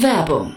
Werbung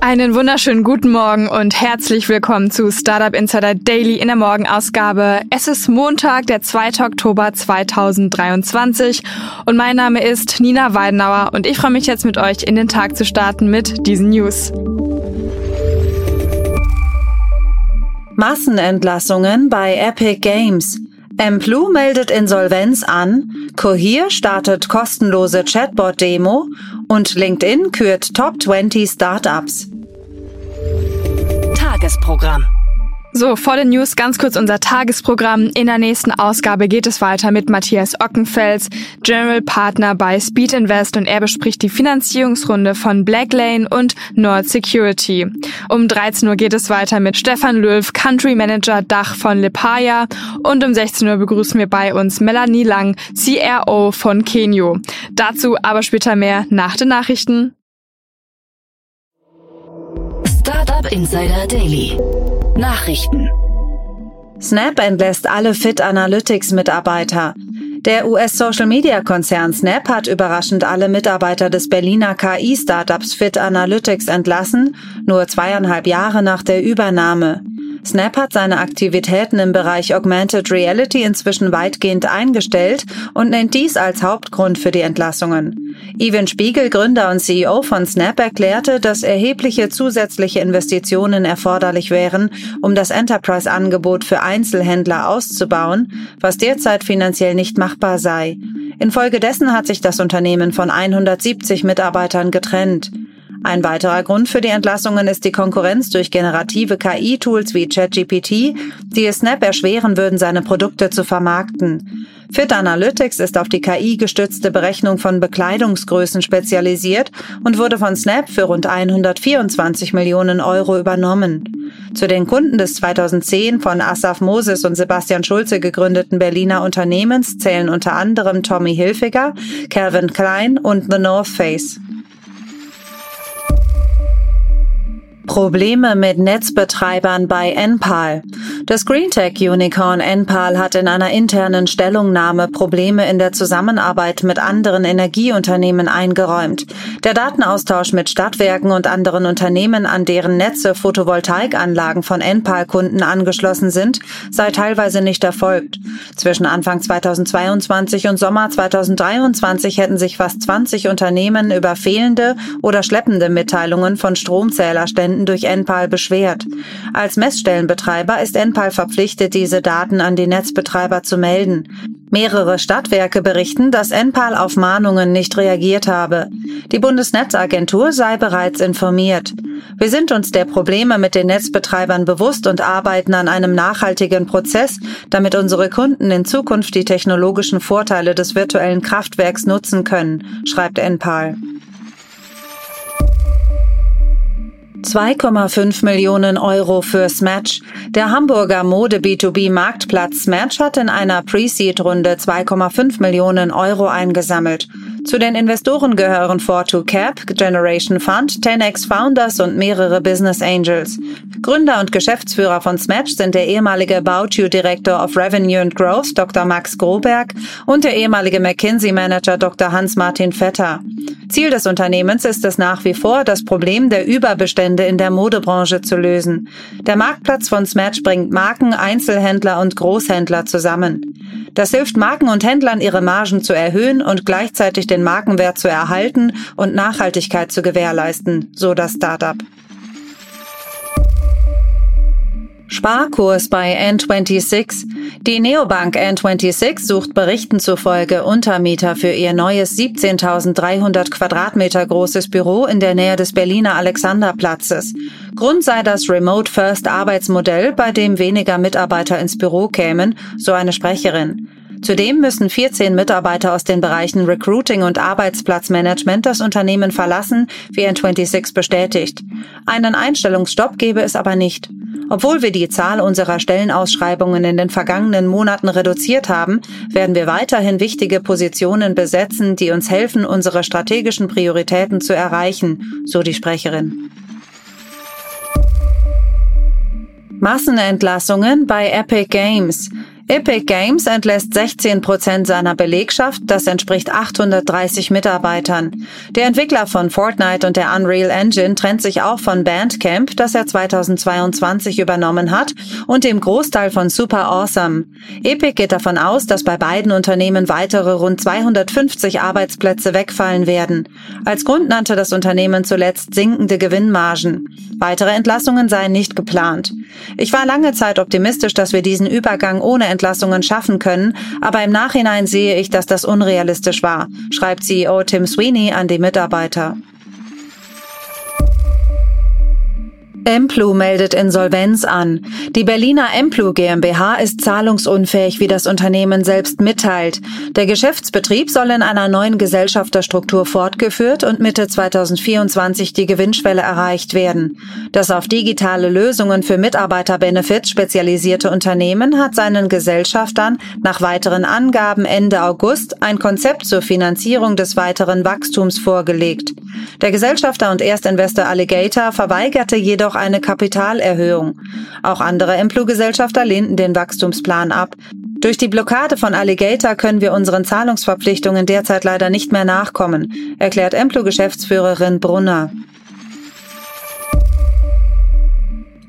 Einen wunderschönen guten Morgen und herzlich willkommen zu Startup Insider Daily in der Morgenausgabe. Es ist Montag, der 2. Oktober 2023 und mein Name ist Nina Weidenauer und ich freue mich jetzt mit euch in den Tag zu starten mit diesen News. Massenentlassungen bei Epic Games. Emplu meldet Insolvenz an, Cohere startet kostenlose Chatbot-Demo und LinkedIn kürt Top 20 Startups. Tagesprogramm. So, vor den News ganz kurz unser Tagesprogramm. In der nächsten Ausgabe geht es weiter mit Matthias Ockenfels, General Partner bei Speed Invest und er bespricht die Finanzierungsrunde von Blacklane und Nord Security. Um 13 Uhr geht es weiter mit Stefan Löw, Country Manager Dach von Lepaya und um 16 Uhr begrüßen wir bei uns Melanie Lang, CRO von Kenio. Dazu aber später mehr nach den Nachrichten. Startup Insider Daily. Nachrichten. Snap entlässt alle Fit Analytics Mitarbeiter. Der US-Social-Media-Konzern Snap hat überraschend alle Mitarbeiter des Berliner KI-Startups Fit Analytics entlassen, nur zweieinhalb Jahre nach der Übernahme. Snap hat seine Aktivitäten im Bereich Augmented Reality inzwischen weitgehend eingestellt und nennt dies als Hauptgrund für die Entlassungen. Evan Spiegel, Gründer und CEO von Snap, erklärte, dass erhebliche zusätzliche Investitionen erforderlich wären, um das Enterprise-Angebot für Einzelhändler auszubauen, was derzeit finanziell nicht machbar sei. Infolgedessen hat sich das Unternehmen von 170 Mitarbeitern getrennt. Ein weiterer Grund für die Entlassungen ist die Konkurrenz durch generative KI-Tools wie ChatGPT, die es Snap erschweren würden, seine Produkte zu vermarkten. Fit Analytics ist auf die KI-gestützte Berechnung von Bekleidungsgrößen spezialisiert und wurde von Snap für rund 124 Millionen Euro übernommen. Zu den Kunden des 2010 von Asaf Moses und Sebastian Schulze gegründeten Berliner Unternehmens zählen unter anderem Tommy Hilfiger, Calvin Klein und The North Face. Probleme mit Netzbetreibern bei Enpal. Das Greentech-Unicorn Enpal hat in einer internen Stellungnahme Probleme in der Zusammenarbeit mit anderen Energieunternehmen eingeräumt. Der Datenaustausch mit Stadtwerken und anderen Unternehmen, an deren Netze Photovoltaikanlagen von Enpal-Kunden angeschlossen sind, sei teilweise nicht erfolgt. Zwischen Anfang 2022 und Sommer 2023 hätten sich fast 20 Unternehmen über fehlende oder schleppende Mitteilungen von Stromzählerständen Kunden durch Enpal beschwert. Als Messstellenbetreiber ist Enpal verpflichtet, diese Daten an die Netzbetreiber zu melden. Mehrere Stadtwerke berichten, dass Enpal auf Mahnungen nicht reagiert habe. Die Bundesnetzagentur sei bereits informiert. Wir sind uns der Probleme mit den Netzbetreibern bewusst und arbeiten an einem nachhaltigen Prozess, damit unsere Kunden in Zukunft die technologischen Vorteile des virtuellen Kraftwerks nutzen können, schreibt Enpal. 2,5 Millionen Euro für Smatch. Der Hamburger Mode B2B Marktplatz Smatch hat in einer Pre-Seed-Runde 2,5 Millionen Euro eingesammelt. Zu den Investoren gehören 42Cap, Generation Fund, 10x Founders und mehrere Business Angels. Gründer und Geschäftsführer von Smatch sind der ehemalige About You Director of Revenue and Growth Dr. Max Groberg und der ehemalige McKinsey Manager Dr. Hans-Martin Vetter. Ziel des Unternehmens ist es nach wie vor, das Problem der Überbestände in der Modebranche zu lösen. Der Marktplatz von Smatch bringt Marken, Einzelhändler und Großhändler zusammen. Das hilft Marken und Händlern, ihre Margen zu erhöhen und gleichzeitig den Markenwert zu erhalten und Nachhaltigkeit zu gewährleisten, so das Startup. Sparkurs bei N26. Die Neobank N26 sucht Berichten zufolge Untermieter für ihr neues 17.300 Quadratmeter großes Büro in der Nähe des Berliner Alexanderplatzes. Grund sei das Remote First Arbeitsmodell, bei dem weniger Mitarbeiter ins Büro kämen, so eine Sprecherin. Zudem müssen 14 Mitarbeiter aus den Bereichen Recruiting und Arbeitsplatzmanagement das Unternehmen verlassen, wie N26 bestätigt. Einen Einstellungsstopp gebe es aber nicht. Obwohl wir die Zahl unserer Stellenausschreibungen in den vergangenen Monaten reduziert haben, werden wir weiterhin wichtige Positionen besetzen, die uns helfen, unsere strategischen Prioritäten zu erreichen, so die Sprecherin. Massenentlassungen bei Epic Games. Epic Games entlässt 16 Prozent seiner Belegschaft, das entspricht 830 Mitarbeitern. Der Entwickler von Fortnite und der Unreal Engine trennt sich auch von Bandcamp, das er 2022 übernommen hat, und dem Großteil von Super Awesome. Epic geht davon aus, dass bei beiden Unternehmen weitere rund 250 Arbeitsplätze wegfallen werden. Als Grund nannte das Unternehmen zuletzt sinkende Gewinnmargen. Weitere Entlassungen seien nicht geplant. Ich war lange Zeit optimistisch, dass wir diesen Übergang ohne Entlassungen schaffen können, aber im Nachhinein sehe ich, dass das unrealistisch war, schreibt CEO Tim Sweeney an die Mitarbeiter. Emplu meldet Insolvenz an. Die Berliner Emplu GmbH ist zahlungsunfähig, wie das Unternehmen selbst mitteilt. Der Geschäftsbetrieb soll in einer neuen Gesellschafterstruktur fortgeführt und Mitte 2024 die Gewinnschwelle erreicht werden. Das auf digitale Lösungen für Mitarbeiterbenefits spezialisierte Unternehmen hat seinen Gesellschaftern nach weiteren Angaben Ende August ein Konzept zur Finanzierung des weiteren Wachstums vorgelegt. Der Gesellschafter und Erstinvestor Alligator verweigerte jedoch eine Kapitalerhöhung. Auch andere Emplu-Gesellschafter lehnten den Wachstumsplan ab. Durch die Blockade von Alligator können wir unseren Zahlungsverpflichtungen derzeit leider nicht mehr nachkommen, erklärt Emplu-Geschäftsführerin Brunner.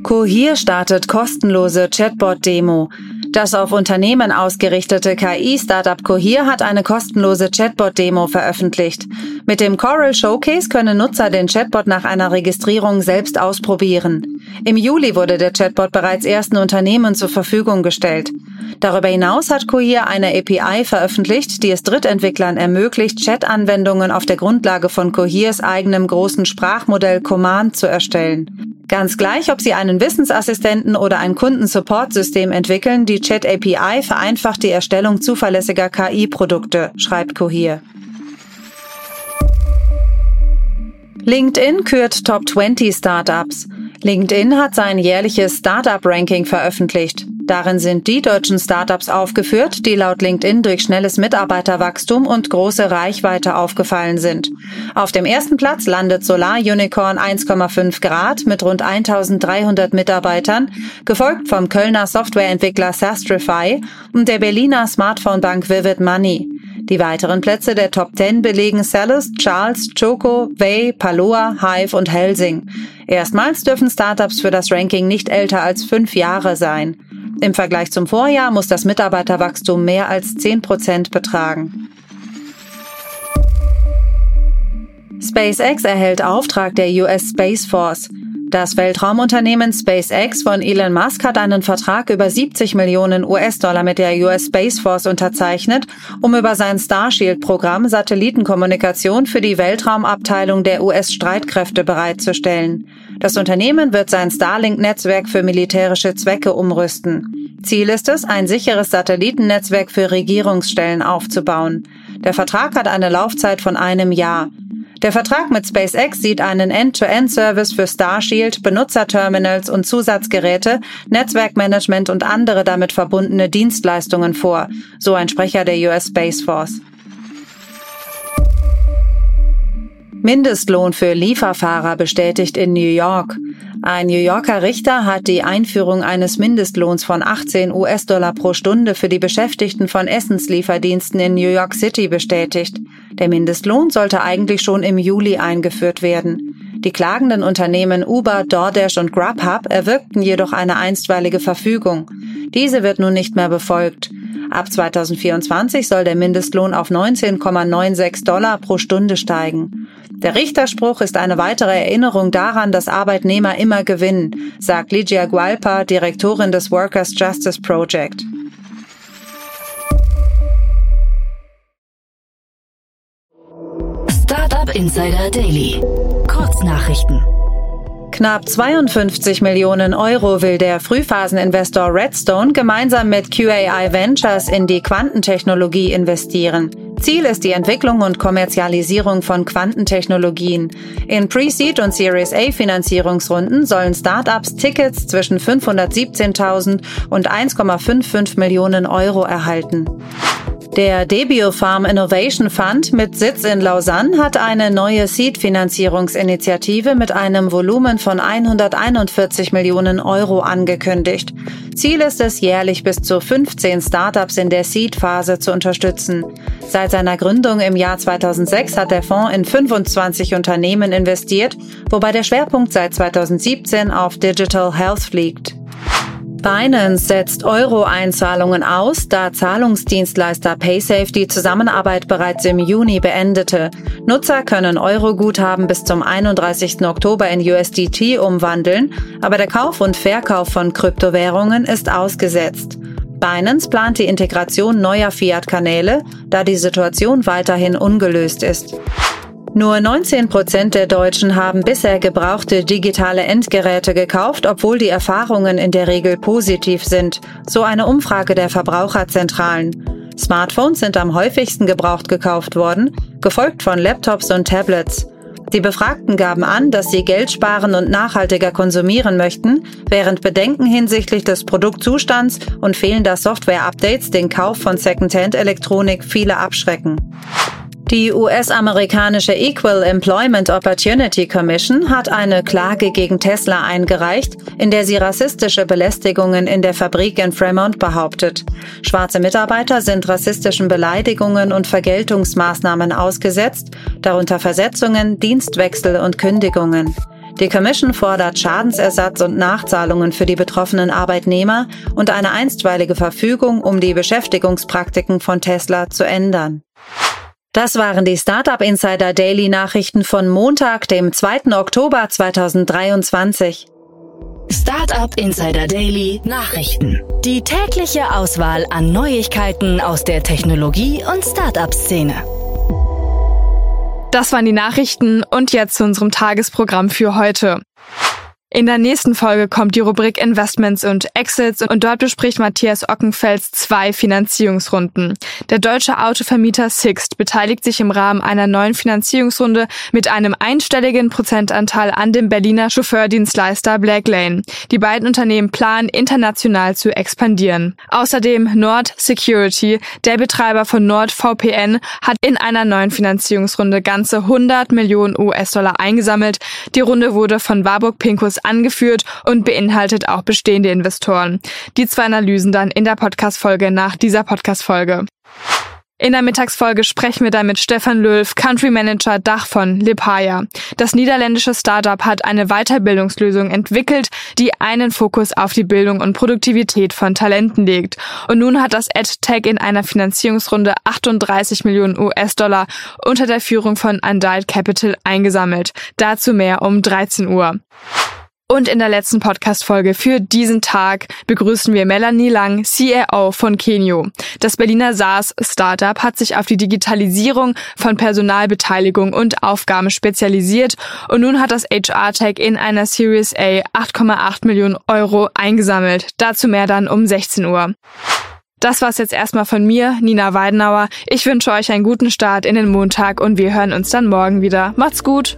Cohere startet kostenlose Chatbot-Demo. Das auf Unternehmen ausgerichtete KI-Startup Cohere hat eine kostenlose Chatbot-Demo veröffentlicht. Mit dem Coral Showcase können Nutzer den Chatbot nach einer Registrierung selbst ausprobieren. Im Juli wurde der Chatbot bereits ersten Unternehmen zur Verfügung gestellt. Darüber hinaus hat Cohere eine API veröffentlicht, die es Drittentwicklern ermöglicht, Chat-Anwendungen auf der Grundlage von Coheres eigenem großen Sprachmodell Command zu erstellen. Ganz gleich, ob Sie einen Wissensassistenten oder ein Kundensupportsystem entwickeln, die Chat API vereinfacht die Erstellung zuverlässiger KI-Produkte, schreibt Cohere. LinkedIn kürt Top 20 Startups. LinkedIn hat sein jährliches Startup-Ranking veröffentlicht. Darin sind die deutschen Startups aufgeführt, die laut LinkedIn durch schnelles Mitarbeiterwachstum und große Reichweite aufgefallen sind. Auf dem ersten Platz landet Solar Unicorn 1,5 Grad mit rund 1300 Mitarbeitern, gefolgt vom Kölner Softwareentwickler Sastrify und der Berliner Smartphonebank Vivid Money. Die weiteren Plätze der Top 10 belegen Salus, Charles, Choco, Way, Paloa, Hive und Helsing. Erstmals dürfen Startups für das Ranking nicht älter als fünf Jahre sein. Im Vergleich zum Vorjahr muss das Mitarbeiterwachstum mehr als 10 Prozent betragen. SpaceX erhält Auftrag der US Space Force. Das Weltraumunternehmen SpaceX von Elon Musk hat einen Vertrag über 70 Millionen US-Dollar mit der US Space Force unterzeichnet, um über sein Starshield-Programm Satellitenkommunikation für die Weltraumabteilung der US-Streitkräfte bereitzustellen. Das Unternehmen wird sein Starlink-Netzwerk für militärische Zwecke umrüsten. Ziel ist es, ein sicheres Satellitennetzwerk für Regierungsstellen aufzubauen. Der Vertrag hat eine Laufzeit von einem Jahr. Der Vertrag mit SpaceX sieht einen End-to-End-Service für Starshield, Benutzerterminals und Zusatzgeräte, Netzwerkmanagement und andere damit verbundene Dienstleistungen vor, so ein Sprecher der US Space Force. Mindestlohn für Lieferfahrer bestätigt in New York. Ein New Yorker Richter hat die Einführung eines Mindestlohns von 18 US-Dollar pro Stunde für die Beschäftigten von Essenslieferdiensten in New York City bestätigt. Der Mindestlohn sollte eigentlich schon im Juli eingeführt werden. Die klagenden Unternehmen Uber, DoorDash und Grubhub erwirkten jedoch eine einstweilige Verfügung. Diese wird nun nicht mehr befolgt. Ab 2024 soll der Mindestlohn auf 19,96 Dollar pro Stunde steigen. Der Richterspruch ist eine weitere Erinnerung daran, dass Arbeitnehmer immer gewinnen, sagt Ligia Gualpa, Direktorin des Workers Justice Project. Startup Insider Daily. Kurznachrichten. Knapp 52 Millionen Euro will der Frühphaseninvestor Redstone gemeinsam mit QAI Ventures in die Quantentechnologie investieren. Ziel ist die Entwicklung und Kommerzialisierung von Quantentechnologien. In Pre-Seed und Series A Finanzierungsrunden sollen Startups Tickets zwischen 517.000 und 1,55 Millionen Euro erhalten. Der Debio Farm Innovation Fund mit Sitz in Lausanne hat eine neue Seed-Finanzierungsinitiative mit einem Volumen von 141 Millionen Euro angekündigt. Ziel ist es, jährlich bis zu 15 Startups in der Seed-Phase zu unterstützen. Seit seiner Gründung im Jahr 2006 hat der Fonds in 25 Unternehmen investiert, wobei der Schwerpunkt seit 2017 auf Digital Health liegt. Binance setzt Euro-Einzahlungen aus, da Zahlungsdienstleister PaySafe die Zusammenarbeit bereits im Juni beendete. Nutzer können Euro-Guthaben bis zum 31. Oktober in USDT umwandeln, aber der Kauf und Verkauf von Kryptowährungen ist ausgesetzt. Binance plant die Integration neuer Fiat-Kanäle, da die Situation weiterhin ungelöst ist. Nur 19 Prozent der Deutschen haben bisher gebrauchte digitale Endgeräte gekauft, obwohl die Erfahrungen in der Regel positiv sind, so eine Umfrage der Verbraucherzentralen. Smartphones sind am häufigsten gebraucht gekauft worden, gefolgt von Laptops und Tablets. Die Befragten gaben an, dass sie Geld sparen und nachhaltiger konsumieren möchten, während Bedenken hinsichtlich des Produktzustands und fehlender Software-Updates den Kauf von Secondhand-Elektronik viele abschrecken. Die US-amerikanische Equal Employment Opportunity Commission hat eine Klage gegen Tesla eingereicht, in der sie rassistische Belästigungen in der Fabrik in Fremont behauptet. Schwarze Mitarbeiter sind rassistischen Beleidigungen und Vergeltungsmaßnahmen ausgesetzt, darunter Versetzungen, Dienstwechsel und Kündigungen. Die Commission fordert Schadensersatz und Nachzahlungen für die betroffenen Arbeitnehmer und eine einstweilige Verfügung, um die Beschäftigungspraktiken von Tesla zu ändern. Das waren die Startup Insider Daily Nachrichten von Montag, dem 2. Oktober 2023. Startup Insider Daily Nachrichten. Die tägliche Auswahl an Neuigkeiten aus der Technologie- und Startup-Szene. Das waren die Nachrichten und jetzt zu unserem Tagesprogramm für heute. In der nächsten Folge kommt die Rubrik Investments und Exits und dort bespricht Matthias Ockenfels zwei Finanzierungsrunden. Der deutsche Autovermieter Sixt beteiligt sich im Rahmen einer neuen Finanzierungsrunde mit einem einstelligen Prozentanteil an dem Berliner Chauffeurdienstleister Blacklane. Die beiden Unternehmen planen international zu expandieren. Außerdem Nord Security, der Betreiber von NordVPN, hat in einer neuen Finanzierungsrunde ganze 100 Millionen US-Dollar eingesammelt. Die Runde wurde von Warburg Pincus angeführt und beinhaltet auch bestehende Investoren. Die zwei Analysen dann in der Podcast-Folge nach dieser Podcast-Folge. In der Mittagsfolge sprechen wir dann mit Stefan Löw, Country Manager Dach von Lipaya. Das niederländische Startup hat eine Weiterbildungslösung entwickelt, die einen Fokus auf die Bildung und Produktivität von Talenten legt. Und nun hat das EdTech in einer Finanzierungsrunde 38 Millionen US-Dollar unter der Führung von Undied Capital eingesammelt. Dazu mehr um 13 Uhr. Und in der letzten Podcast-Folge für diesen Tag begrüßen wir Melanie Lang, CEO von Kenio. Das Berliner SaaS-Startup hat sich auf die Digitalisierung von Personalbeteiligung und Aufgaben spezialisiert und nun hat das HR-Tech in einer Series A 8,8 Millionen Euro eingesammelt. Dazu mehr dann um 16 Uhr. Das war's jetzt erstmal von mir, Nina Weidenauer. Ich wünsche euch einen guten Start in den Montag und wir hören uns dann morgen wieder. Macht's gut!